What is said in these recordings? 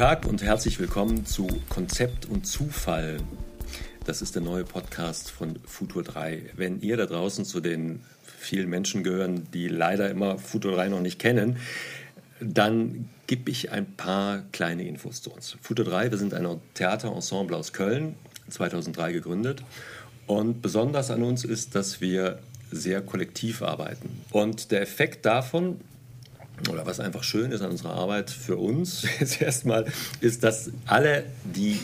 Tag und herzlich willkommen zu Konzept und Zufall. Das ist der neue Podcast von Futur 3. Wenn ihr da draußen zu den vielen Menschen gehören, die leider immer Futur 3 noch nicht kennen, dann gebe ich ein paar kleine Infos zu uns. Futur 3, wir sind ein Theaterensemble aus Köln, 2003 gegründet. Und besonders an uns ist, dass wir sehr kollektiv arbeiten. Und der Effekt davon, oder was einfach schön ist an unserer Arbeit für uns jetzt erstmal, ist, dass alle, die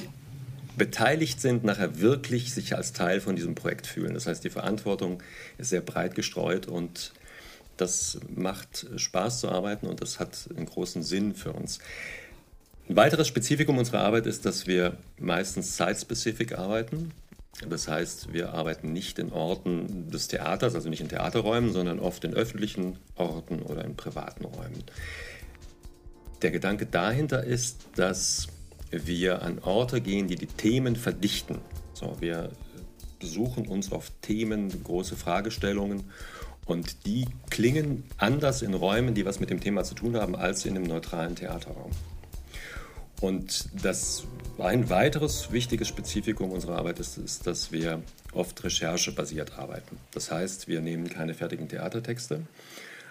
beteiligt sind, nachher wirklich sich als Teil von diesem Projekt fühlen. Das heißt, die Verantwortung ist sehr breit gestreut und das macht Spaß zu arbeiten und das hat einen großen Sinn für uns. Ein weiteres Spezifikum unserer Arbeit ist, dass wir meistens site-specific arbeiten. Das heißt, wir arbeiten nicht in Orten des Theaters, also nicht in Theaterräumen, sondern oft in öffentlichen Orten oder in privaten Räumen. Der Gedanke dahinter ist, dass wir an Orte gehen, die die Themen verdichten. So, wir besuchen uns auf Themen, große Fragestellungen und die klingen anders in Räumen, die was mit dem Thema zu tun haben, als in einem neutralen Theaterraum. Und das ein weiteres wichtiges Spezifikum unserer Arbeit ist, ist, dass wir oft recherchebasiert arbeiten. Das heißt, wir nehmen keine fertigen Theatertexte,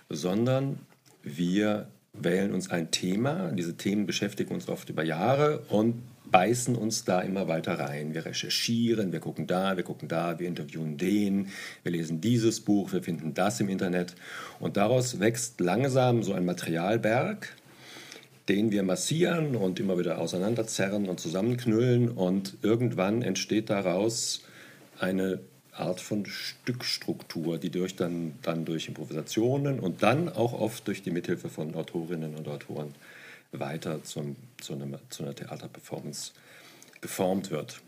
sondern wir wählen uns ein Thema. Diese Themen beschäftigen uns oft über Jahre und beißen uns da immer weiter rein. Wir recherchieren, wir gucken da, wir gucken da, wir interviewen den, wir lesen dieses Buch, wir finden das im Internet. Und daraus wächst langsam so ein Materialberg, den wir massieren und immer wieder auseinanderzerren und zusammenknüllen. Und irgendwann entsteht daraus eine Art von Stückstruktur, die durch dann, dann durch Improvisationen und dann auch oft durch die Mithilfe von Autorinnen und Autoren weiter zum, zu, einer, zu einer Theaterperformance geformt wird.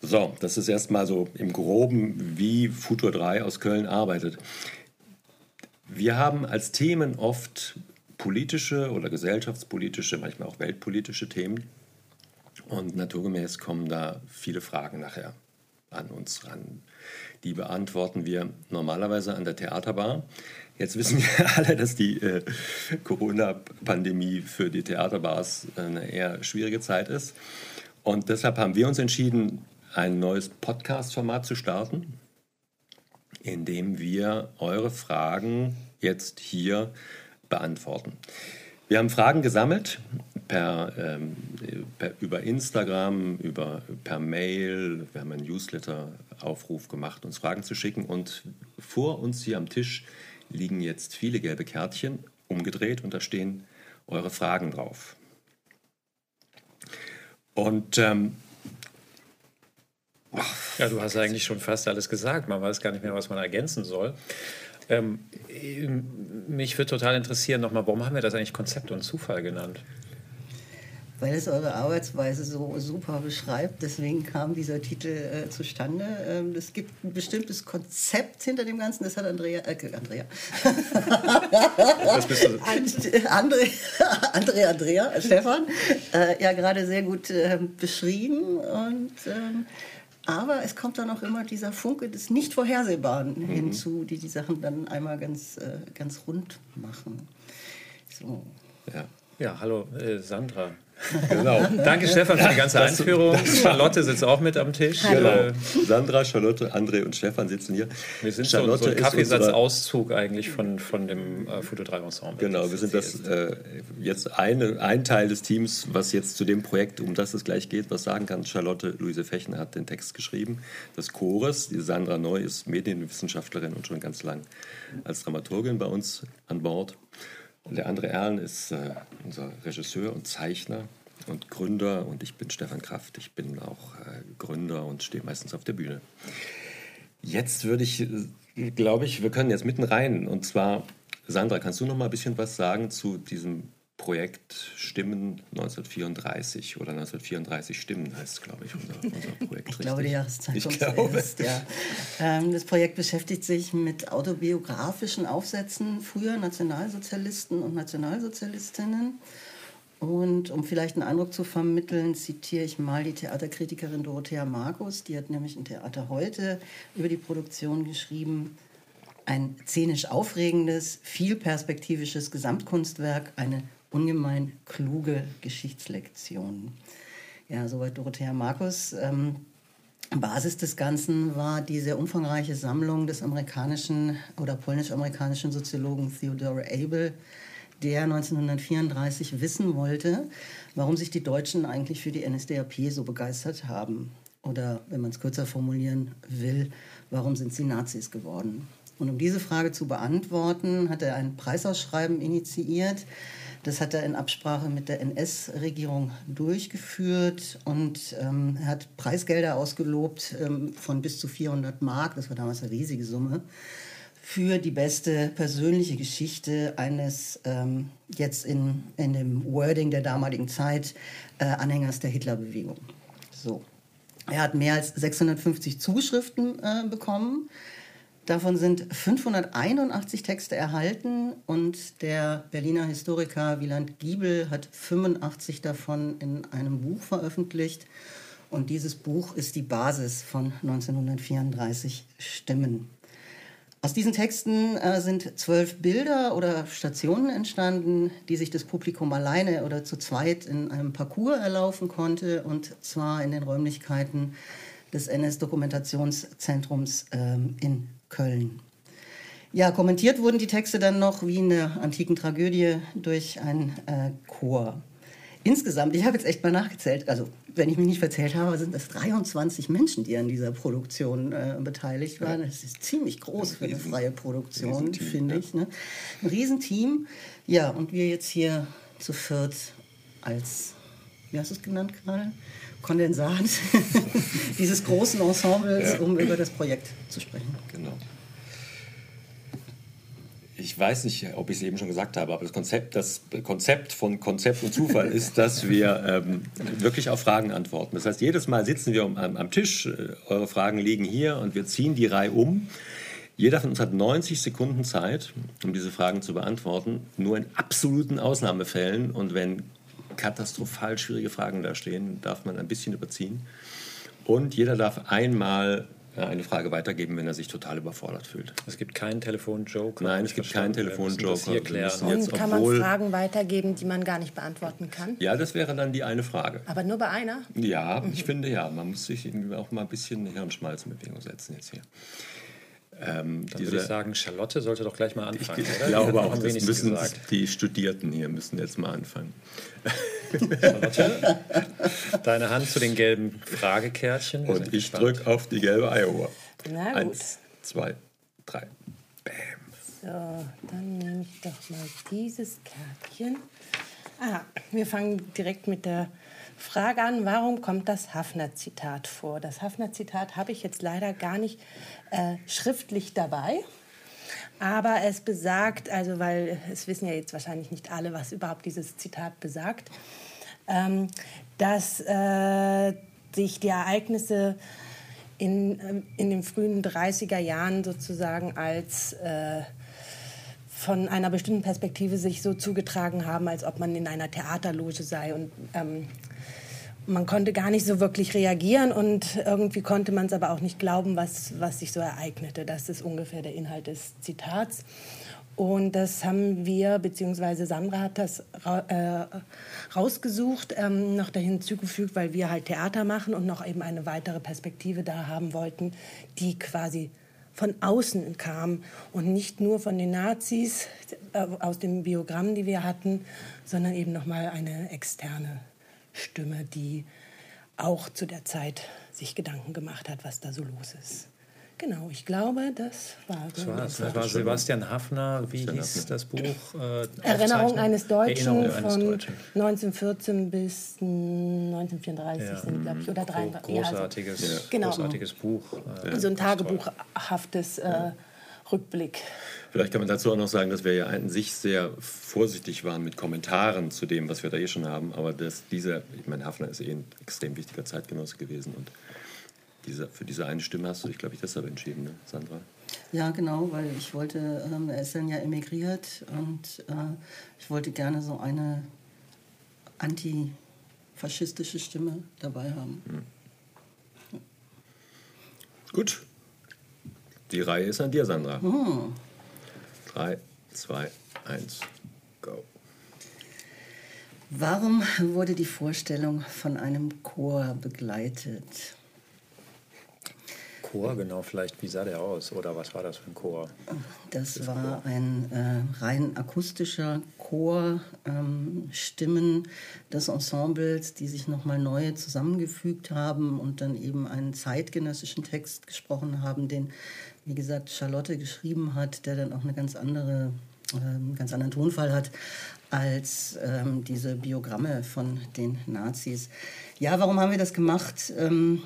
So, das ist erstmal so im Groben, wie Futur 3 aus Köln arbeitet. Wir haben als Themen oft politische oder gesellschaftspolitische, manchmal auch weltpolitische Themen. Und naturgemäß kommen da viele Fragen nachher an uns ran. Die beantworten wir normalerweise an der Theaterbar. Jetzt wissen wir alle, dass die äh, Corona-Pandemie für die Theaterbars eine eher schwierige Zeit ist. Und deshalb haben wir uns entschieden, ein neues Podcast-Format zu starten, in dem wir eure Fragen jetzt hier beantworten. Wir haben Fragen gesammelt per, ähm, per, über Instagram, über, per Mail. Wir haben einen Newsletter-Aufruf gemacht, uns Fragen zu schicken. Und vor uns hier am Tisch liegen jetzt viele gelbe Kärtchen umgedreht und da stehen eure Fragen drauf. Und ähm, ja, du hast eigentlich schon fast alles gesagt. Man weiß gar nicht mehr, was man ergänzen soll. Ähm, mich würde total interessieren nochmal, warum haben wir das eigentlich Konzept und Zufall genannt? Weil es eure Arbeitsweise so super beschreibt. Deswegen kam dieser Titel äh, zustande. Ähm, es gibt ein bestimmtes Konzept hinter dem Ganzen. Das hat Andrea. Äh, Andrea. Was bist du? André, André, Andrea, Stefan, äh, ja gerade sehr gut äh, beschrieben. Und. Aber es kommt dann auch immer dieser Funke des Nicht-Vorhersehbaren mhm. hinzu, die die Sachen dann einmal ganz, äh, ganz rund machen. So. Ja. ja, hallo äh, Sandra. Genau. Danke, Stefan, für die ganze das, Einführung. Das, Charlotte sitzt auch mit am Tisch. Genau. Sandra, Charlotte, André und Stefan sitzen hier. Wir sind Charlotte so, so ein Kaffeesatzauszug eigentlich von, von dem äh, Foto 3 Ensemble. Genau, wir sind das äh, jetzt eine, ein Teil des Teams, was jetzt zu dem Projekt, um das es gleich geht, was sagen kann. Charlotte Luise Fechner hat den Text geschrieben, des Chores. Die Sandra Neu ist Medienwissenschaftlerin und schon ganz lang als Dramaturgin bei uns an Bord. Der andere Erlen ist äh, unser Regisseur und Zeichner und Gründer. Und ich bin Stefan Kraft. Ich bin auch äh, Gründer und stehe meistens auf der Bühne. Jetzt würde ich, äh, glaube ich, wir können jetzt mitten rein. Und zwar, Sandra, kannst du noch mal ein bisschen was sagen zu diesem Projekt Stimmen 1934 oder 1934 Stimmen heißt, glaube ich, unser, unser Projekt. Ich glaube, die Jahreszeit ich kommt glaube. zuerst. Ja. Ähm, das Projekt beschäftigt sich mit autobiografischen Aufsätzen früher Nationalsozialisten und Nationalsozialistinnen. Und um vielleicht einen Eindruck zu vermitteln, zitiere ich mal die Theaterkritikerin Dorothea Markus. Die hat nämlich in Theater heute über die Produktion geschrieben. Ein szenisch aufregendes, vielperspektivisches Gesamtkunstwerk, eine ungemein kluge Geschichtslektionen. Ja, soweit Dorothea Markus. Ähm, Basis des Ganzen war die sehr umfangreiche Sammlung des amerikanischen oder polnisch-amerikanischen Soziologen Theodore Abel, der 1934 wissen wollte, warum sich die Deutschen eigentlich für die NSDAP so begeistert haben. Oder wenn man es kürzer formulieren will, warum sind sie Nazis geworden? Und um diese Frage zu beantworten, hat er ein Preisausschreiben initiiert. Das hat er in Absprache mit der NS-Regierung durchgeführt und ähm, er hat Preisgelder ausgelobt ähm, von bis zu 400 Mark, das war damals eine riesige Summe, für die beste persönliche Geschichte eines ähm, jetzt in, in dem Wording der damaligen Zeit äh, Anhängers der Hitlerbewegung. So. Er hat mehr als 650 Zuschriften äh, bekommen. Davon sind 581 Texte erhalten und der Berliner Historiker Wieland Giebel hat 85 davon in einem Buch veröffentlicht. Und dieses Buch ist die Basis von 1934 Stimmen. Aus diesen Texten äh, sind zwölf Bilder oder Stationen entstanden, die sich das Publikum alleine oder zu zweit in einem Parcours erlaufen konnte, und zwar in den Räumlichkeiten des NS-Dokumentationszentrums ähm, in Köln. Ja, kommentiert wurden die Texte dann noch wie in der antiken Tragödie durch einen äh, Chor. Insgesamt, ich habe jetzt echt mal nachgezählt, also wenn ich mich nicht verzählt habe, sind das 23 Menschen, die an dieser Produktion äh, beteiligt waren. Das ist ziemlich groß für eine freie Produktion, finde ich. Ne? Ein Riesenteam. Ja, und wir jetzt hier zu viert als, wie hast du es genannt gerade? Kondensat dieses großen Ensembles, ja. um über das Projekt zu sprechen. Genau ich weiß nicht, ob ich es eben schon gesagt habe, aber das Konzept, das Konzept von Konzept und Zufall ist, dass wir ähm, wirklich auf Fragen antworten. Das heißt, jedes Mal sitzen wir am, am Tisch, äh, eure Fragen liegen hier und wir ziehen die Reihe um. Jeder von uns hat 90 Sekunden Zeit, um diese Fragen zu beantworten. Nur in absoluten Ausnahmefällen und wenn katastrophal schwierige Fragen da stehen, darf man ein bisschen überziehen. Und jeder darf einmal eine Frage weitergeben, wenn er sich total überfordert fühlt. Es gibt keinen Telefonjoker. Nein, es gibt keinen Telefonjoker. Und kann man Fragen weitergeben, die man gar nicht beantworten kann? Ja, das wäre dann die eine Frage. Aber nur bei einer? Ja, mhm. ich finde ja. Man muss sich auch mal ein bisschen Hirnschmalz in Bewegung setzen jetzt hier. Ähm, Dann würde ich sagen, Charlotte sollte doch gleich mal anfangen. Ich, ich glaube auch, das müssen gesagt. die Studierten hier müssen jetzt mal anfangen. Charlotte, deine Hand zu den gelben Fragekärtchen. Und ich drücke auf die gelbe Eieruhr. Na gut. Eins, zwei, drei. Bam. So, dann nehme ich doch mal dieses Kärtchen. Ah, wir fangen direkt mit der Frage an, warum kommt das Hafner-Zitat vor? Das Hafner-Zitat habe ich jetzt leider gar nicht äh, schriftlich dabei. Aber es besagt, also weil es wissen ja jetzt wahrscheinlich nicht alle, was überhaupt dieses Zitat besagt, ähm, dass äh, sich die Ereignisse in, ähm, in den frühen 30er Jahren sozusagen als äh, von einer bestimmten Perspektive sich so zugetragen haben, als ob man in einer Theaterloge sei und ähm, man konnte gar nicht so wirklich reagieren und irgendwie konnte man es aber auch nicht glauben, was, was sich so ereignete. Das ist ungefähr der Inhalt des Zitats. Und das haben wir, beziehungsweise Sandra hat das äh, rausgesucht, ähm, noch dahin zugefügt, weil wir halt Theater machen und noch eben eine weitere Perspektive da haben wollten, die quasi von außen kam und nicht nur von den Nazis äh, aus dem Biogramm, die wir hatten, sondern eben noch mal eine externe Stimme, die auch zu der Zeit sich Gedanken gemacht hat, was da so los ist. Genau, ich glaube, das war. Das war, das war Sebastian Hafner, wie Sebastian hieß das Buch? Äh, Erinnerung eines Deutschen Erinnerung von eines Deutschen. 1914 bis 1934 ja, sind, glaube ich, oder 33. Großartiges, ja, also, genau. großartiges Buch. Äh, so ein tagebuchhaftes äh, Rückblick. Vielleicht kann man dazu auch noch sagen, dass wir ja an sich sehr vorsichtig waren mit Kommentaren zu dem, was wir da eh schon haben. Aber dass dieser, ich meine, Hafner ist eh ein extrem wichtiger Zeitgenosse gewesen und diese, für diese eine Stimme hast du dich, glaube ich, deshalb entschieden, ne, Sandra? Ja, genau, weil ich wollte, ähm, er ist dann ja emigriert und äh, ich wollte gerne so eine antifaschistische Stimme dabei haben. Hm. Gut, die Reihe ist an dir, Sandra. Hm. 3, 2, 1, go. Warum wurde die Vorstellung von einem Chor begleitet? Chor, genau, vielleicht, wie sah der aus oder was war das für ein Chor? Das, das war Chor. ein äh, rein akustischer Chor, ähm, Stimmen des Ensembles, die sich nochmal neu zusammengefügt haben und dann eben einen zeitgenössischen Text gesprochen haben, den, wie gesagt, Charlotte geschrieben hat, der dann auch eine ganz andere, äh, ganz anderen Tonfall hat als ähm, diese Biogramme von den Nazis. Ja, warum haben wir das gemacht? Ähm,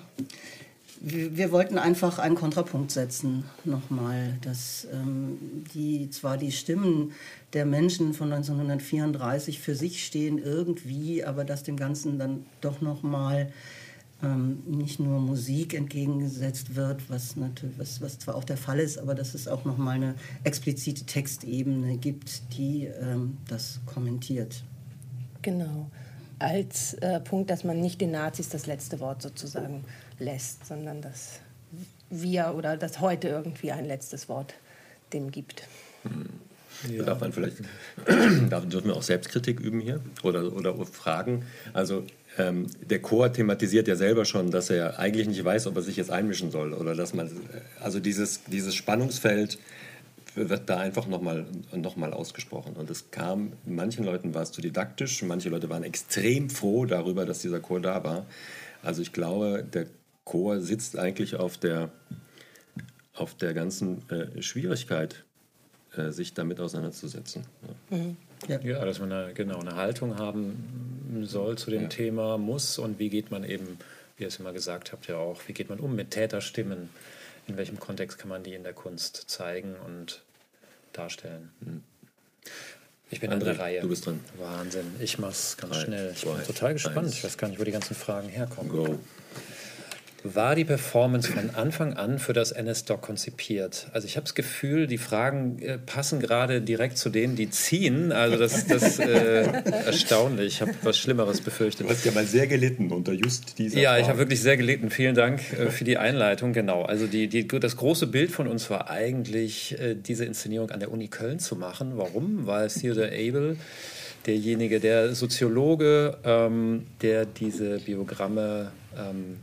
wir, wollten einfach einen Kontrapunkt setzen, nochmal, dass ähm, die zwar die Stimmen der Menschen von 1934 für sich stehen irgendwie, aber dass dem Ganzen dann doch nochmal ähm, nicht nur Musik entgegengesetzt wird, was, natürlich, was, was zwar auch der Fall ist, aber dass es auch nochmal eine explizite Textebene gibt, die ähm, das kommentiert. Genau, als äh, Punkt, dass man nicht den Nazis das letzte Wort sozusagen lässt, sondern dass wir oder dass heute irgendwie ein letztes Wort dem gibt. Ja. Darf man vielleicht, darf, dürfen wir auch Selbstkritik üben hier oder, oder fragen? Also ähm, der Chor thematisiert ja selber schon, dass er eigentlich nicht weiß, ob er sich jetzt einmischen soll oder dass man, also dieses, dieses Spannungsfeld wird da einfach nochmal noch mal ausgesprochen. Und es kam, manchen Leuten war es zu didaktisch, manche Leute waren extrem froh darüber, dass dieser Chor da war. Also ich glaube, der Chor sitzt eigentlich auf der, auf der ganzen äh, Schwierigkeit, äh, sich damit auseinanderzusetzen. Ja. Mhm. Ja. ja, dass man eine, genau eine Haltung haben soll zu dem ja. Thema, muss und wie geht man eben, wie ihr es immer gesagt habt, ja auch, wie geht man um mit Täterstimmen, in welchem Kontext kann man die in der Kunst zeigen und darstellen. Mhm. Ich bin André, an der Reihe. Du bist drin. Wahnsinn. Ich mach's ganz Drei, schnell. Ich bin total gespannt. Eins. Ich weiß gar nicht, wo die ganzen Fragen herkommen. Go war die Performance von Anfang an für das NS-Doc konzipiert? Also ich habe das Gefühl, die Fragen äh, passen gerade direkt zu denen, die ziehen. Also das ist äh, erstaunlich. Ich habe was Schlimmeres befürchtet. Du hast ja mal sehr gelitten unter just dieser Ja, Frage. ich habe wirklich sehr gelitten. Vielen Dank äh, für die Einleitung. Genau. Also die, die, das große Bild von uns war eigentlich, äh, diese Inszenierung an der Uni Köln zu machen. Warum? Weil Theodore Abel derjenige, der Soziologe, ähm, der diese Biogramme ähm,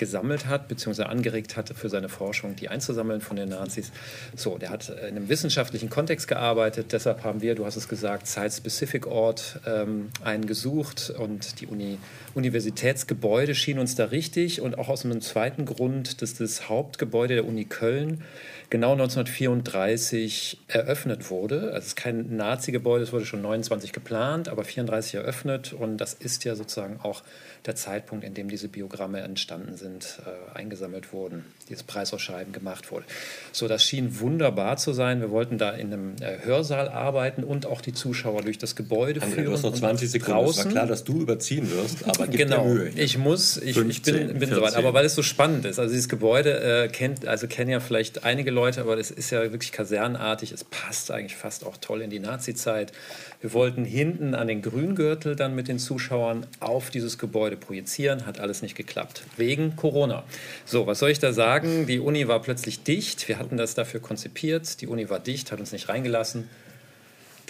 gesammelt hat, beziehungsweise angeregt hat, für seine Forschung die einzusammeln von den Nazis. So, der hat in einem wissenschaftlichen Kontext gearbeitet, deshalb haben wir, du hast es gesagt, Site-Specific-Ort ähm, einen gesucht und die Uni, Universitätsgebäude schien uns da richtig und auch aus einem zweiten Grund, dass das Hauptgebäude der Uni Köln genau 1934 eröffnet wurde. Also es ist kein Nazi-Gebäude, es wurde schon 29 geplant, aber 34 eröffnet und das ist ja sozusagen auch der Zeitpunkt, in dem diese Biogramme entstanden sind, äh, eingesammelt wurden, dieses Preisausschreiben gemacht wurde. So, das schien wunderbar zu sein. Wir wollten da in einem äh, Hörsaal arbeiten und auch die Zuschauer durch das Gebäude André, führen. Du hast noch 20 Sekunden. Draußen. Es war klar, dass du überziehen wirst, aber gib genau. Mühe. Ich muss, ich, 15, ich bin, bin soweit. Aber weil es so spannend ist, also dieses Gebäude äh, kennt, also kennen ja vielleicht einige Leute, aber es ist ja wirklich kasernenartig. Es passt eigentlich fast auch toll in die Nazi-Zeit. Wir wollten hinten an den Grüngürtel dann mit den Zuschauern auf dieses Gebäude projizieren, hat alles nicht geklappt, wegen Corona. So, was soll ich da sagen? Die Uni war plötzlich dicht, wir hatten das dafür konzipiert, die Uni war dicht, hat uns nicht reingelassen.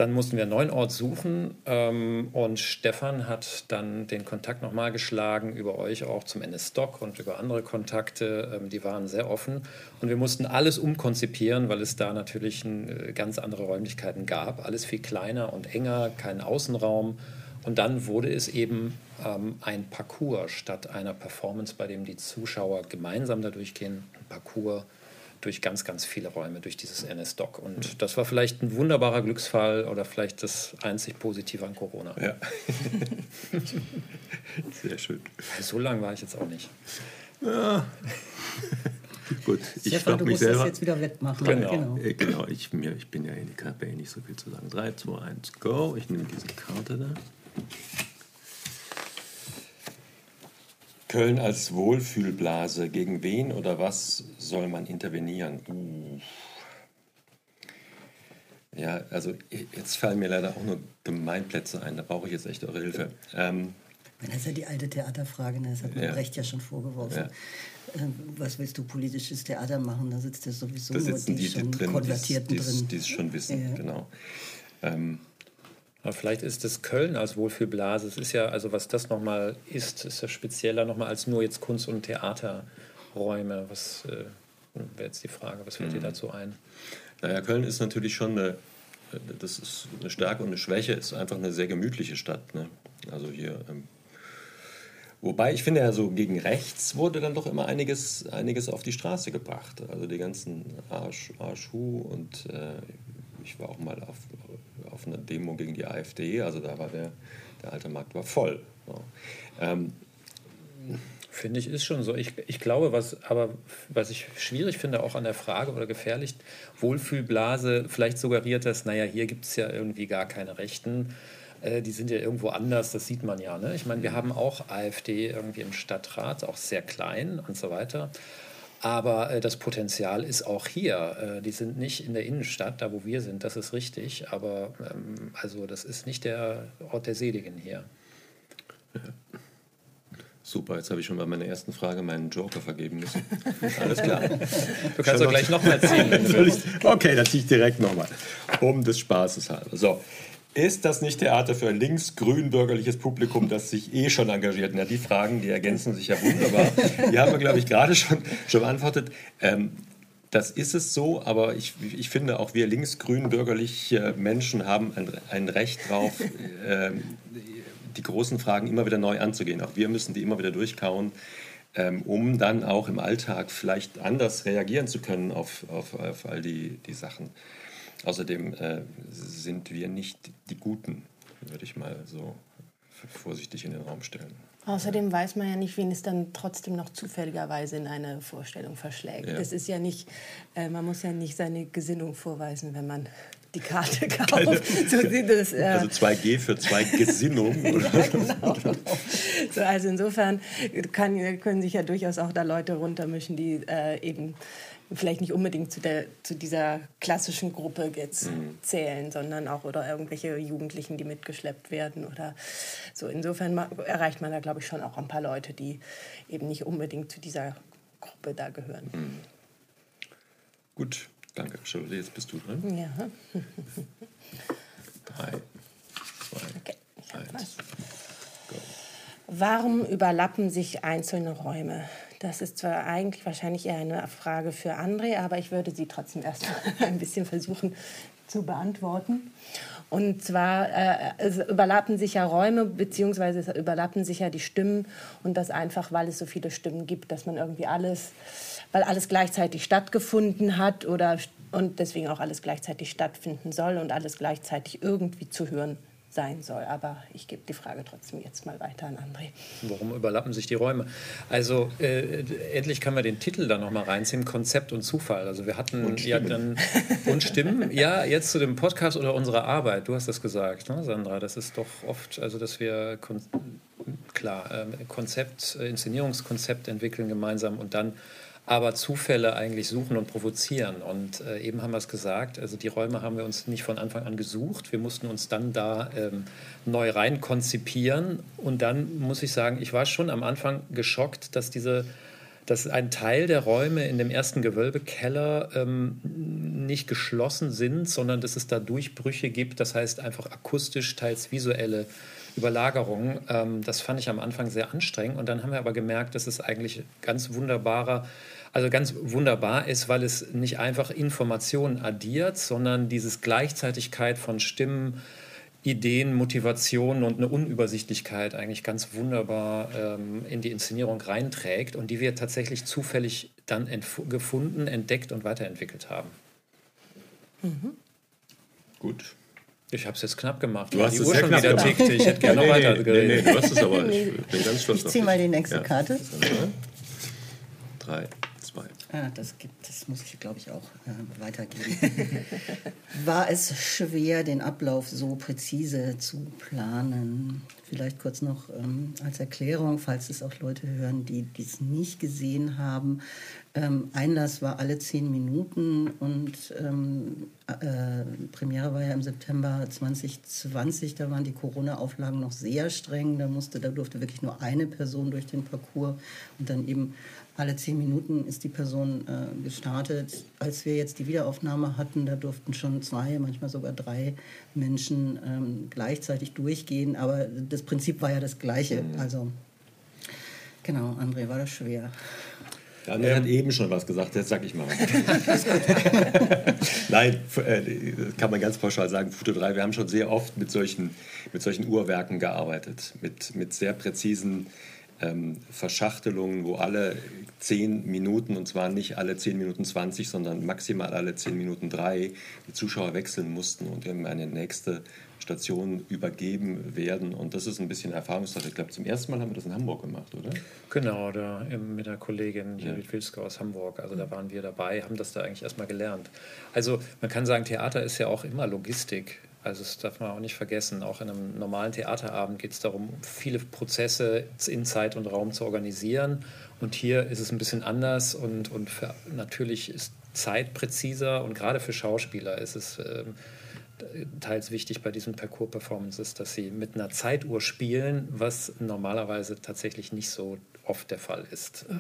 Dann mussten wir einen neuen Ort suchen ähm, und Stefan hat dann den Kontakt nochmal geschlagen über euch auch zum NS-Doc und über andere Kontakte. Ähm, die waren sehr offen und wir mussten alles umkonzipieren, weil es da natürlich ein, äh, ganz andere Räumlichkeiten gab. Alles viel kleiner und enger, kein Außenraum. Und dann wurde es eben ähm, ein Parcours statt einer Performance, bei dem die Zuschauer gemeinsam da durchgehen. Ein Parcours durch ganz, ganz viele Räume, durch dieses NS-Doc. Und das war vielleicht ein wunderbarer Glücksfall oder vielleicht das einzig Positive an Corona. Ja. Sehr schön. So lange war ich jetzt auch nicht. Ja. Gut, ich Stefan, mich selber. das jetzt wieder wettmachen. Genau, genau. Äh, genau. Ich, mir, ich bin ja in die KP nicht so viel zu sagen. 3, 2, 1, go. Ich nehme diese Karte da. Köln als Wohlfühlblase. Gegen wen oder was soll man intervenieren? Uh. Ja, also jetzt fallen mir leider auch nur Gemeinplätze ein. Da brauche ich jetzt echt eure Hilfe. Ähm, das ist ja die alte Theaterfrage, ne? das hat man ja. Recht ja schon vorgeworfen. Ja. Ähm, was willst du politisches Theater machen? Da sitzt ja sowieso da nur die, die schon drin, Konvertierten die's, drin. Die es schon wissen, ja. genau. Ähm, Aber vielleicht ist es Köln als Wohlfühlblase. Es ist ja, also was das nochmal ist, ist ja spezieller nochmal als nur jetzt Kunst- und Theaterräume. Was äh, wäre jetzt die Frage, was fällt mhm. dir dazu ein? Naja, Köln ist natürlich schon eine, das ist eine Stärke und eine Schwäche, ist einfach eine sehr gemütliche Stadt. Ne? Also hier ähm, Wobei ich finde, ja, so gegen rechts wurde dann doch immer einiges, einiges auf die Straße gebracht. Also die ganzen Arsch, Arschhu und äh, ich war auch mal auf, auf einer Demo gegen die AfD, also da war der, der alte Markt war voll. So. Ähm, Finde ich, ist schon so. Ich, ich glaube, was aber was ich schwierig finde, auch an der Frage oder gefährlich, Wohlfühlblase vielleicht suggeriert das, naja, hier gibt es ja irgendwie gar keine Rechten. Äh, die sind ja irgendwo anders, das sieht man ja. Ne? Ich meine, wir haben auch AfD irgendwie im Stadtrat, auch sehr klein und so weiter. Aber äh, das Potenzial ist auch hier. Äh, die sind nicht in der Innenstadt, da wo wir sind, das ist richtig. Aber ähm, also das ist nicht der Ort der Seligen hier. Ja. Super, jetzt habe ich schon bei meiner ersten Frage meinen Joker vergeben müssen. Alles klar. Du kannst doch gleich nochmal ziehen. Okay, dann ziehe ich direkt nochmal. Um des Spaßes halber. So, ist das nicht Theater für ein links-grün-bürgerliches Publikum, das sich eh schon engagiert? Na, die Fragen, die ergänzen sich ja wunderbar. Die haben wir, glaube ich, gerade schon, schon beantwortet. Ähm, das ist es so, aber ich, ich finde, auch wir links-grün-bürgerliche Menschen haben ein, ein Recht darauf, ähm, die großen Fragen immer wieder neu anzugehen. Auch wir müssen die immer wieder durchkauen, ähm, um dann auch im Alltag vielleicht anders reagieren zu können auf, auf, auf all die, die Sachen. Außerdem äh, sind wir nicht die Guten, würde ich mal so vorsichtig in den Raum stellen. Außerdem weiß man ja nicht, wen es dann trotzdem noch zufälligerweise in eine Vorstellung verschlägt. Ja. Das ist ja nicht, äh, man muss ja nicht seine Gesinnung vorweisen, wenn man die Karte kauft. so das, äh also 2G für zwei Gesinnung. ja, genau. so, also insofern kann, können sich ja durchaus auch da Leute runtermischen, die äh, eben vielleicht nicht unbedingt zu, der, zu dieser klassischen Gruppe jetzt mhm. zählen, sondern auch oder irgendwelche Jugendlichen, die mitgeschleppt werden oder so. Insofern erreicht man da, glaube ich, schon auch ein paar Leute, die eben nicht unbedingt zu dieser Gruppe da gehören. Mhm. Gut, danke. Charlotte, jetzt bist du dran. Ja. Drei, zwei, okay, eins. Warum überlappen sich einzelne Räume? Das ist zwar eigentlich wahrscheinlich eher eine Frage für André, aber ich würde sie trotzdem erst ein bisschen versuchen zu beantworten. Und zwar äh, überlappen sich ja Räume, beziehungsweise es überlappen sich ja die Stimmen und das einfach, weil es so viele Stimmen gibt, dass man irgendwie alles, weil alles gleichzeitig stattgefunden hat oder und deswegen auch alles gleichzeitig stattfinden soll und alles gleichzeitig irgendwie zu hören sein soll. Aber ich gebe die Frage trotzdem jetzt mal weiter an André. Warum überlappen sich die Räume? Also äh, endlich können wir den Titel da noch mal reinziehen, Konzept und Zufall. Also wir hatten und ja dann und Stimmen. ja, jetzt zu dem Podcast oder unserer Arbeit. Du hast das gesagt, ne, Sandra. Das ist doch oft, also dass wir klar äh, Konzept, äh, Inszenierungskonzept entwickeln gemeinsam und dann aber Zufälle eigentlich suchen und provozieren. Und äh, eben haben wir es gesagt, also die Räume haben wir uns nicht von Anfang an gesucht. Wir mussten uns dann da ähm, neu rein konzipieren. Und dann muss ich sagen, ich war schon am Anfang geschockt, dass diese dass ein Teil der Räume in dem ersten Gewölbekeller ähm, nicht geschlossen sind, sondern dass es da Durchbrüche gibt. Das heißt einfach akustisch, teils visuelle Überlagerungen. Ähm, das fand ich am Anfang sehr anstrengend. Und dann haben wir aber gemerkt, dass es eigentlich ganz wunderbarer also ganz wunderbar ist, weil es nicht einfach Informationen addiert, sondern dieses Gleichzeitigkeit von Stimmen, Ideen, Motivationen und eine Unübersichtlichkeit eigentlich ganz wunderbar ähm, in die Inszenierung reinträgt und die wir tatsächlich zufällig dann gefunden, entdeckt und weiterentwickelt haben. Mhm. Gut. Ich habe es jetzt knapp gemacht. Du hast die Uhr schon wieder tickt. Ich hätte gerne nee, noch weiter nee, geredet. Nee, nee, du hast es aber. Ich bin ganz stolz Ich ziehe mal die nächste ja. Karte. Drei. Ah, das, gibt, das muss ich, glaube ich, auch äh, weitergeben. War es schwer, den Ablauf so präzise zu planen? Vielleicht kurz noch ähm, als Erklärung, falls es auch Leute hören, die dies nicht gesehen haben. Ähm, Einlass war alle zehn Minuten und ähm, äh, Premiere war ja im September 2020, da waren die Corona-Auflagen noch sehr streng. Da, musste, da durfte wirklich nur eine Person durch den Parcours und dann eben alle zehn Minuten ist die Person äh, gestartet. Als wir jetzt die Wiederaufnahme hatten, da durften schon zwei, manchmal sogar drei Menschen ähm, gleichzeitig durchgehen. Aber das Prinzip war ja das gleiche. Mhm. Also genau, André, war das schwer. Ja, er hat eben schon was gesagt, jetzt sag ich mal. Nein, äh, kann man ganz pauschal sagen, Foto 3, wir haben schon sehr oft mit solchen, mit solchen Uhrwerken gearbeitet, mit, mit sehr präzisen ähm, Verschachtelungen, wo alle 10 Minuten, und zwar nicht alle 10 Minuten 20, sondern maximal alle 10 Minuten 3, die Zuschauer wechseln mussten und in eine nächste Station übergeben werden. Und das ist ein bisschen Erfahrungssache. Ich glaube, zum ersten Mal haben wir das in Hamburg gemacht, oder? Genau, da mit der Kollegin Judith ja. Wilske aus Hamburg. Also da waren wir dabei, haben das da eigentlich erstmal gelernt. Also man kann sagen, Theater ist ja auch immer Logistik. Also das darf man auch nicht vergessen. Auch in einem normalen Theaterabend geht es darum, viele Prozesse in Zeit und Raum zu organisieren. Und hier ist es ein bisschen anders und, und für, natürlich ist Zeit präziser und gerade für Schauspieler ist es ähm, teils wichtig bei diesen Parcours-Performances, dass sie mit einer Zeituhr spielen, was normalerweise tatsächlich nicht so oft der Fall ist. Ähm,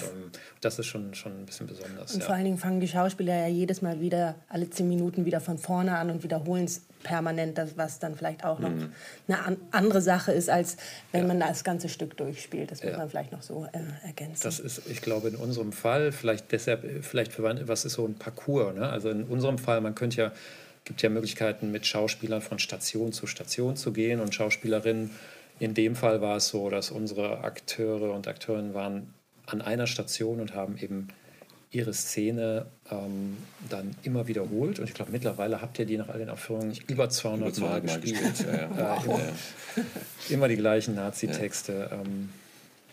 das ist schon, schon ein bisschen besonders. Und ja. vor allen Dingen fangen die Schauspieler ja jedes Mal wieder alle zehn Minuten wieder von vorne an und wiederholen es permanent, was dann vielleicht auch noch mhm. eine andere Sache ist, als wenn ja. man das ganze Stück durchspielt. Das muss ja. man vielleicht noch so äh, ergänzen. Das ist, ich glaube, in unserem Fall, vielleicht deshalb, vielleicht für was ist so ein Parcours? Ne? Also in unserem Fall, man könnte ja, gibt ja Möglichkeiten, mit Schauspielern von Station zu Station zu gehen und Schauspielerinnen in dem Fall war es so, dass unsere Akteure und Akteurinnen waren an einer Station und haben eben ihre Szene ähm, dann immer wiederholt. Und ich glaube, mittlerweile habt ihr die nach all den Aufführungen über 200 über Mal gespielt. Ja, ja. Äh, immer, immer, die gleichen Nazi-Texte ähm,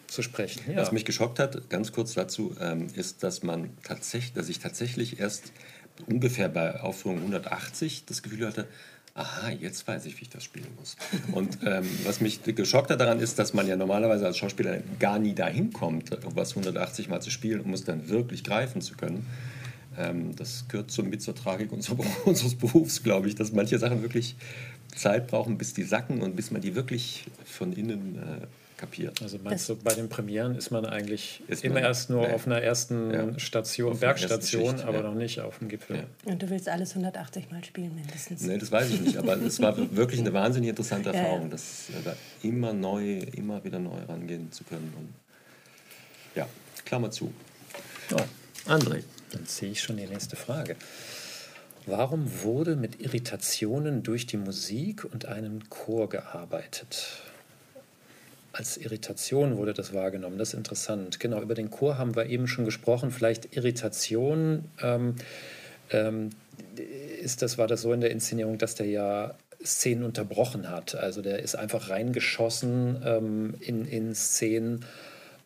zu sprechen. Ja. Was mich geschockt hat, ganz kurz dazu, ähm, ist, dass man tatsächlich, dass ich tatsächlich erst ungefähr bei Aufführung 180 das Gefühl hatte, aha, jetzt weiß ich, wie ich das spielen muss. Und ähm, was mich geschockt hat daran ist, dass man ja normalerweise als Schauspieler gar nie dahin kommt, was 180 Mal zu spielen, um es dann wirklich greifen zu können. Ähm, das gehört so mit zur Tragik unseres Berufs, glaube ich, dass manche Sachen wirklich Zeit brauchen, bis die sacken und bis man die wirklich von innen äh, kapiert. Also meinst das du, bei den Premieren ist man eigentlich ist immer man, erst nur nee. auf einer ersten ja. Station, Bergstation, Schicht, aber ja. noch nicht auf dem Gipfel. Ja. Und du willst alles 180 Mal spielen mindestens. Nee, das weiß ich nicht, aber es war wirklich eine wahnsinnig interessante Erfahrung, das äh, da immer neu, immer wieder neu rangehen zu können. Und ja, Klammer zu. Oh, André. Dann sehe ich schon die nächste Frage. Warum wurde mit Irritationen durch die Musik und einen Chor gearbeitet? Als Irritation wurde das wahrgenommen. Das ist interessant. Genau, über den Chor haben wir eben schon gesprochen. Vielleicht Irritation. Ähm, ähm, ist das, war das so in der Inszenierung, dass der ja Szenen unterbrochen hat. Also der ist einfach reingeschossen ähm, in, in Szenen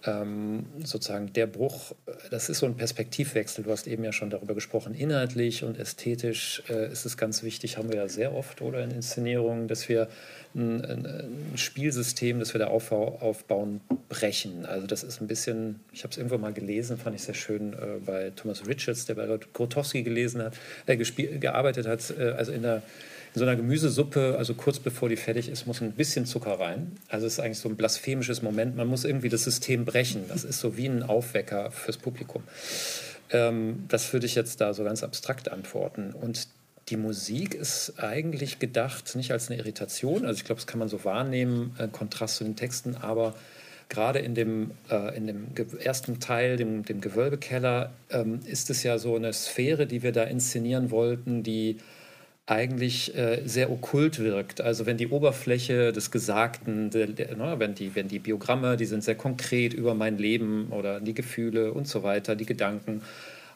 ähm, sozusagen der Bruch, das ist so ein Perspektivwechsel. Du hast eben ja schon darüber gesprochen. Inhaltlich und ästhetisch äh, ist es ganz wichtig, haben wir ja sehr oft oder in Inszenierungen, dass wir ein, ein, ein Spielsystem, das wir da aufbau, aufbauen, brechen. Also das ist ein bisschen, ich habe es irgendwo mal gelesen, fand ich sehr schön äh, bei Thomas Richards, der bei Grotowski gelesen hat, äh, gearbeitet hat, äh, also in der in so einer Gemüsesuppe, also kurz bevor die fertig ist, muss ein bisschen Zucker rein. Also es ist eigentlich so ein blasphemisches Moment. Man muss irgendwie das System brechen. Das ist so wie ein Aufwecker fürs Publikum. Ähm, das würde ich jetzt da so ganz abstrakt antworten. Und die Musik ist eigentlich gedacht nicht als eine Irritation. Also ich glaube, das kann man so wahrnehmen, äh, Kontrast zu den Texten, aber gerade in dem, äh, in dem ersten Teil, dem, dem Gewölbekeller, ähm, ist es ja so eine Sphäre, die wir da inszenieren wollten, die eigentlich äh, sehr okkult wirkt. Also wenn die Oberfläche des Gesagten, der, der, ne, wenn, die, wenn die Biogramme, die sind sehr konkret über mein Leben oder die Gefühle und so weiter, die Gedanken.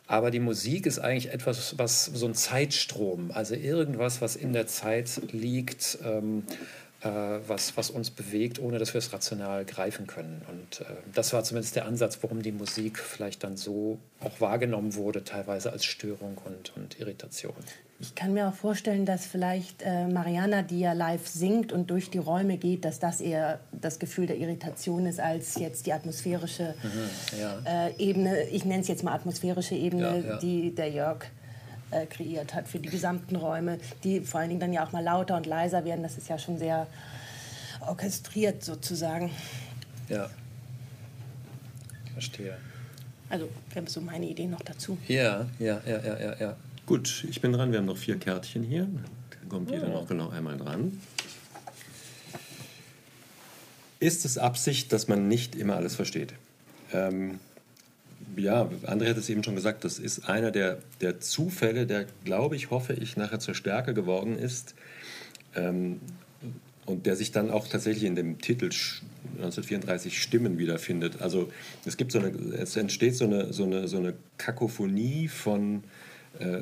Aber die Musik ist eigentlich etwas, was so ein Zeitstrom, also irgendwas, was in der Zeit liegt, ähm, äh, was, was uns bewegt, ohne dass wir es rational greifen können. Und äh, das war zumindest der Ansatz, warum die Musik vielleicht dann so auch wahrgenommen wurde, teilweise als Störung und, und Irritation. Ich kann mir auch vorstellen, dass vielleicht äh, Mariana, die ja live singt und durch die Räume geht, dass das eher das Gefühl der Irritation ist als jetzt die atmosphärische mhm, ja. äh, Ebene. Ich nenne es jetzt mal atmosphärische Ebene, ja, ja. die der Jörg äh, kreiert hat für die gesamten Räume, die vor allen Dingen dann ja auch mal lauter und leiser werden. Das ist ja schon sehr orchestriert sozusagen. Ja. Verstehe. Also, wir haben so meine Idee noch dazu. Ja, ja, ja, ja, ja, ja. Gut, ich bin dran. Wir haben noch vier Kärtchen hier. Da kommt jeder noch genau einmal dran. Ist es Absicht, dass man nicht immer alles versteht? Ähm, ja, André hat es eben schon gesagt, das ist einer der, der Zufälle, der, glaube ich, hoffe ich, nachher zur Stärke geworden ist. Ähm, und der sich dann auch tatsächlich in dem Titel 1934 Stimmen wiederfindet. Also es gibt so eine, es entsteht so eine, so eine, so eine Kakophonie von, äh,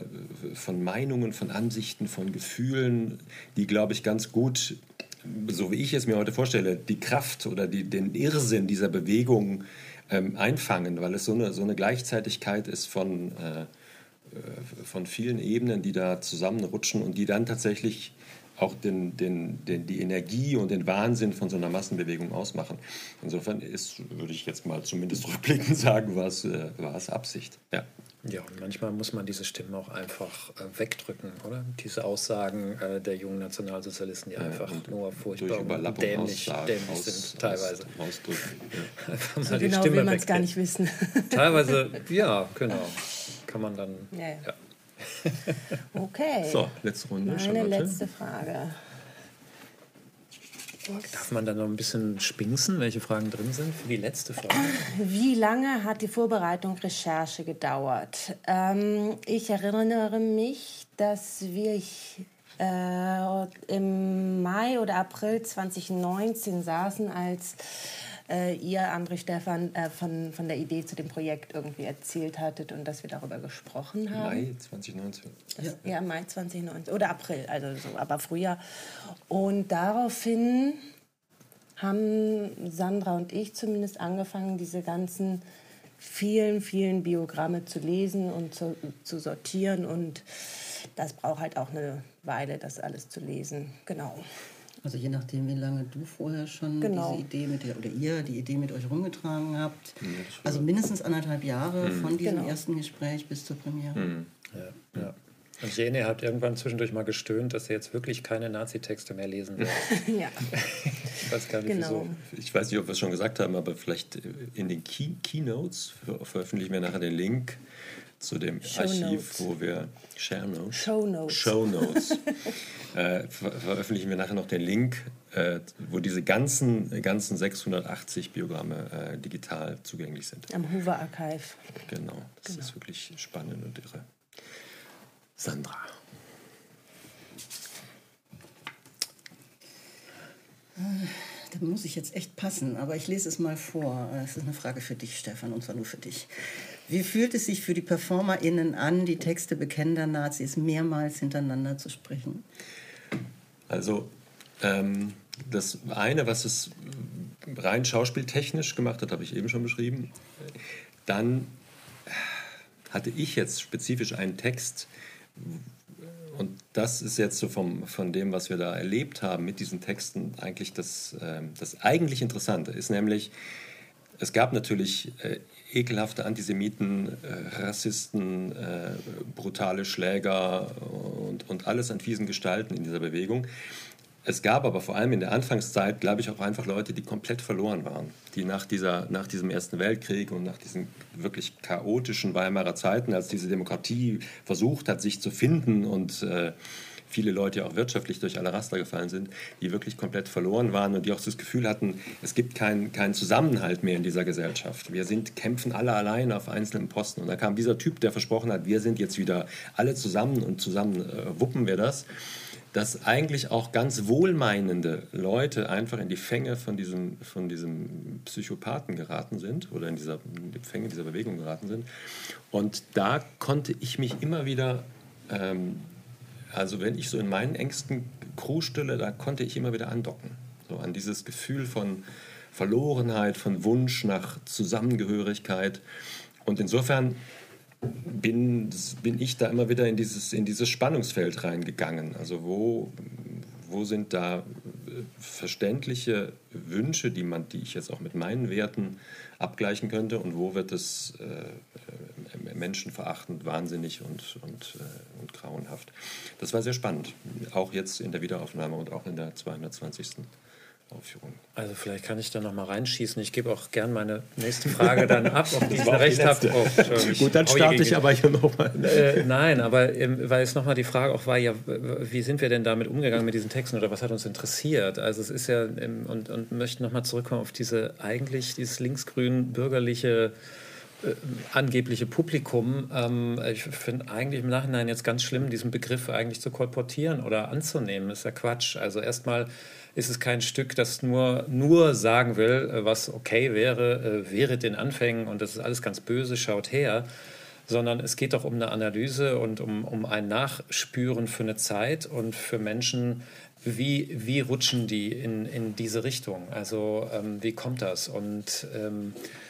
von Meinungen, von Ansichten, von Gefühlen, die, glaube ich, ganz gut, so wie ich es mir heute vorstelle, die Kraft oder die, den Irrsinn dieser Bewegung ähm, einfangen, weil es so eine, so eine Gleichzeitigkeit ist von, äh, von vielen Ebenen, die da zusammenrutschen und die dann tatsächlich auch den, den, den, die Energie und den Wahnsinn von so einer Massenbewegung ausmachen. Insofern ist, würde ich jetzt mal zumindest rückblickend sagen, war es, äh, Absicht. Ja. Ja, und manchmal muss man diese Stimmen auch einfach äh, wegdrücken, oder? Diese Aussagen äh, der jungen Nationalsozialisten, die ja, einfach nur furchtbar und dämlich, dämlich aus, sind, teilweise. Aus, ausdrücken. Ja. Einfach so genau will man es gar nicht wissen. teilweise, ja, genau. Kann man dann. Ja, ja. Okay. So, letzte Runde. Meine Charlotte. letzte Frage. Darf man da noch ein bisschen spinksen, welche Fragen drin sind für die letzte Frage? Wie lange hat die Vorbereitung Recherche gedauert? Ähm, ich erinnere mich, dass wir äh, im Mai oder April 2019 saßen, als äh, ihr, André Stefan, äh, von, von der Idee zu dem Projekt irgendwie erzählt hattet und dass wir darüber gesprochen haben. Mai 2019. Das, ja. ja, Mai 2019 oder April, also so, aber Frühjahr. Und daraufhin haben Sandra und ich zumindest angefangen, diese ganzen vielen, vielen Biogramme zu lesen und zu, zu sortieren. Und das braucht halt auch eine Weile, das alles zu lesen. Genau. Also je nachdem, wie lange du vorher schon genau. diese Idee mit der, oder ihr die Idee mit euch rumgetragen habt. Ja, also mindestens anderthalb Jahre mhm. von diesem genau. ersten Gespräch bis zur Premiere. Mhm. Ja, ja. Und Jene hat irgendwann zwischendurch mal gestöhnt, dass er jetzt wirklich keine Nazi-Texte mehr lesen will. ja. ich weiß gar nicht genau. wieso. Ich weiß nicht, ob wir es schon gesagt haben, aber vielleicht in den Key Keynotes veröffentlichen wir nachher den Link zu dem Show Archiv, Notes. wo wir Share Notes, Show Notes, Show Notes äh, ver veröffentlichen wir nachher noch den Link, äh, wo diese ganzen, ganzen 680 Biogramme äh, digital zugänglich sind. Am Hoover Archive. Genau, das genau. ist wirklich spannend und irre. Sandra. Da muss ich jetzt echt passen, aber ich lese es mal vor. Es ist eine Frage für dich, Stefan, und zwar nur für dich. Wie fühlt es sich für die PerformerInnen an, die Texte bekennender Nazis mehrmals hintereinander zu sprechen? Also, ähm, das eine, was es rein schauspieltechnisch gemacht hat, habe ich eben schon beschrieben. Dann hatte ich jetzt spezifisch einen Text, und das ist jetzt so vom, von dem, was wir da erlebt haben mit diesen Texten, eigentlich das, äh, das eigentlich Interessante ist nämlich, es gab natürlich äh, ekelhafte Antisemiten, äh, Rassisten, äh, brutale Schläger und, und alles an fiesen Gestalten in dieser Bewegung. Es gab aber vor allem in der Anfangszeit, glaube ich, auch einfach Leute, die komplett verloren waren, die nach, dieser, nach diesem Ersten Weltkrieg und nach diesen wirklich chaotischen Weimarer Zeiten, als diese Demokratie versucht hat, sich zu finden und äh, viele Leute auch wirtschaftlich durch alle Raster gefallen sind, die wirklich komplett verloren waren und die auch das Gefühl hatten, es gibt keinen kein Zusammenhalt mehr in dieser Gesellschaft. Wir sind, kämpfen alle allein auf einzelnen Posten. Und da kam dieser Typ, der versprochen hat, wir sind jetzt wieder alle zusammen und zusammen äh, wuppen wir das dass eigentlich auch ganz wohlmeinende Leute einfach in die Fänge von diesem, von diesem Psychopathen geraten sind oder in, dieser, in die Fänge dieser Bewegung geraten sind. Und da konnte ich mich immer wieder ähm, also wenn ich so in meinen engsten Crew stelle, da konnte ich immer wieder andocken. So an dieses Gefühl von Verlorenheit, von Wunsch nach Zusammengehörigkeit. Und insofern bin, bin ich da immer wieder in dieses, in dieses Spannungsfeld reingegangen. Also wo, wo sind da verständliche Wünsche, die, man, die ich jetzt auch mit meinen Werten abgleichen könnte und wo wird es äh, menschenverachtend, wahnsinnig und, und, äh, und grauenhaft. Das war sehr spannend, auch jetzt in der Wiederaufnahme und auch in der 220. Aufführung. Also vielleicht kann ich da noch mal reinschießen. Ich gebe auch gern meine nächste Frage dann ab, ob ich recht habe. Gut, dann starte ich aber hier nochmal. Äh, nein, aber ähm, weil es nochmal die Frage auch war, ja, wie sind wir denn damit umgegangen mit diesen Texten oder was hat uns interessiert? Also es ist ja, ähm, und, und möchte nochmal zurückkommen auf diese eigentlich, dieses linksgrün bürgerliche äh, angebliche Publikum. Ähm, ich finde eigentlich im Nachhinein jetzt ganz schlimm, diesen Begriff eigentlich zu kolportieren oder anzunehmen. Das ist ja Quatsch. Also erstmal ist es kein Stück, das nur, nur sagen will, äh, was okay wäre, äh, wäre den Anfängen und das ist alles ganz böse, schaut her, sondern es geht doch um eine Analyse und um, um ein Nachspüren für eine Zeit und für Menschen, wie, wie rutschen die in, in diese Richtung? Also ähm, wie kommt das? Und ähm, äh,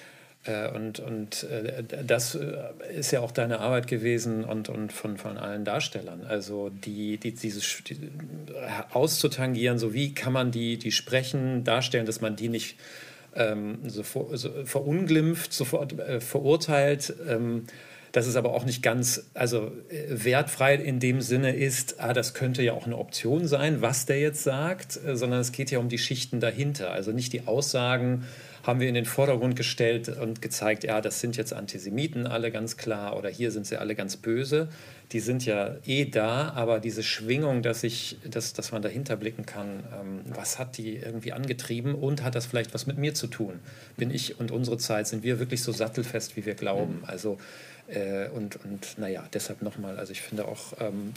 und, und äh, das äh, ist ja auch deine Arbeit gewesen und, und von, von allen Darstellern. Also die, die, dieses die, auszutangieren, so wie kann man die, die sprechen, darstellen, dass man die nicht ähm, so, so verunglimpft, sofort äh, verurteilt. Ähm, dass es aber auch nicht ganz also wertfrei in dem Sinne ist, ah, das könnte ja auch eine Option sein, was der jetzt sagt, sondern es geht ja um die Schichten dahinter. Also nicht die Aussagen, haben wir in den Vordergrund gestellt und gezeigt, ja, das sind jetzt Antisemiten alle ganz klar oder hier sind sie alle ganz böse. Die sind ja eh da, aber diese Schwingung, dass, ich, dass, dass man dahinter blicken kann, ähm, was hat die irgendwie angetrieben und hat das vielleicht was mit mir zu tun? Bin ich und unsere Zeit, sind wir wirklich so sattelfest, wie wir glauben? Mhm. Also äh, und, und naja, deshalb nochmal, also ich finde auch ähm,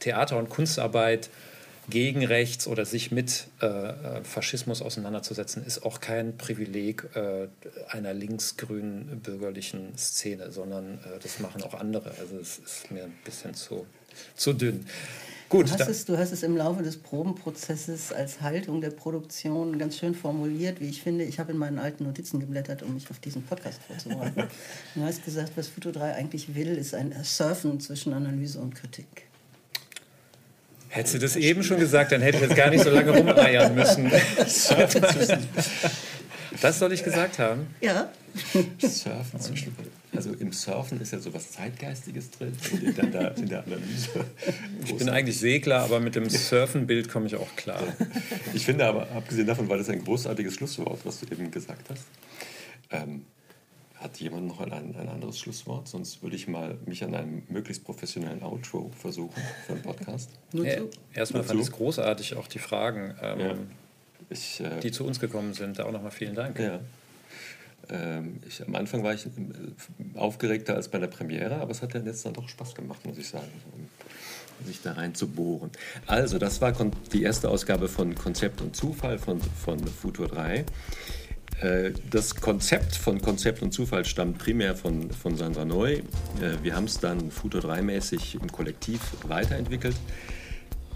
Theater und Kunstarbeit gegen rechts oder sich mit äh, äh, Faschismus auseinanderzusetzen, ist auch kein Privileg äh, einer linksgrünen bürgerlichen Szene, sondern äh, das machen auch andere. Also es ist mir ein bisschen zu, zu dünn. Gut, du, hast es, du hast es im Laufe des Probenprozesses als Haltung der Produktion ganz schön formuliert, wie ich finde. Ich habe in meinen alten Notizen geblättert, um mich auf diesen Podcast vorzubereiten. du hast gesagt, was Futo 3 eigentlich will, ist ein Surfen zwischen Analyse und Kritik. Hättest du das eben schon gesagt, dann hätte ich jetzt gar nicht so lange rumeiern müssen. Das soll ich gesagt haben? Ja. Surfen zwischen. Also im Surfen ist ja so was Zeitgeistiges drin, in der, in der Analyse. Ich bin eigentlich Segler, aber mit dem Surfenbild komme ich auch klar. Ich finde aber, abgesehen davon war das ein großartiges Schlusswort, was du eben gesagt hast. Ähm, hat jemand noch ein, ein anderes Schlusswort? Sonst würde ich mal mich an einem möglichst professionellen Outro versuchen für einen Podcast. Ja, erstmal fand ich es großartig, auch die Fragen, ähm, ja. ich, äh, die zu uns gekommen sind. Da auch nochmal vielen Dank. Ja. Ähm, ich, am Anfang war ich äh, aufgeregter als bei der Premiere, aber es hat ja jetzt dann doch Spaß gemacht, muss ich sagen sich da rein zu bohren. Also, das war die erste Ausgabe von Konzept und Zufall von, von Futur 3. Äh, das Konzept von Konzept und Zufall stammt primär von, von Sandra Neu. Äh, wir haben es dann Futur 3-mäßig im Kollektiv weiterentwickelt.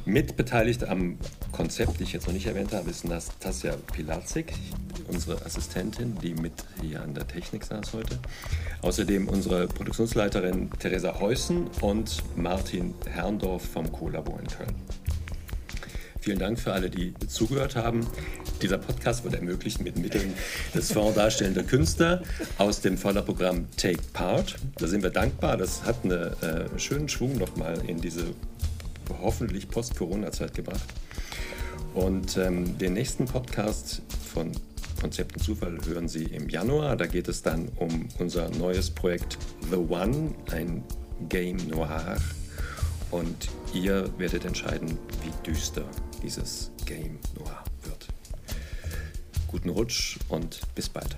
Mitbeteiligt am Konzept, die ich jetzt noch nicht erwähnt habe, ist Nastasia Pilatzik, unsere Assistentin, die mit hier an der Technik saß heute. Außerdem unsere Produktionsleiterin Theresa Heusen und Martin Herrndorf vom Co-Labor in Köln. Vielen Dank für alle, die zugehört haben. Dieser Podcast wird ermöglicht mit Mitteln des Fonds Darstellender Künstler aus dem Förderprogramm Take Part. Da sind wir dankbar. Das hat einen äh, schönen Schwung nochmal in diese hoffentlich Post-Corona-Zeit gebracht. Und ähm, den nächsten Podcast von Konzept und Zufall hören Sie im Januar. Da geht es dann um unser neues Projekt The One, ein Game Noir. Und ihr werdet entscheiden, wie düster dieses Game Noir wird. Guten Rutsch und bis bald.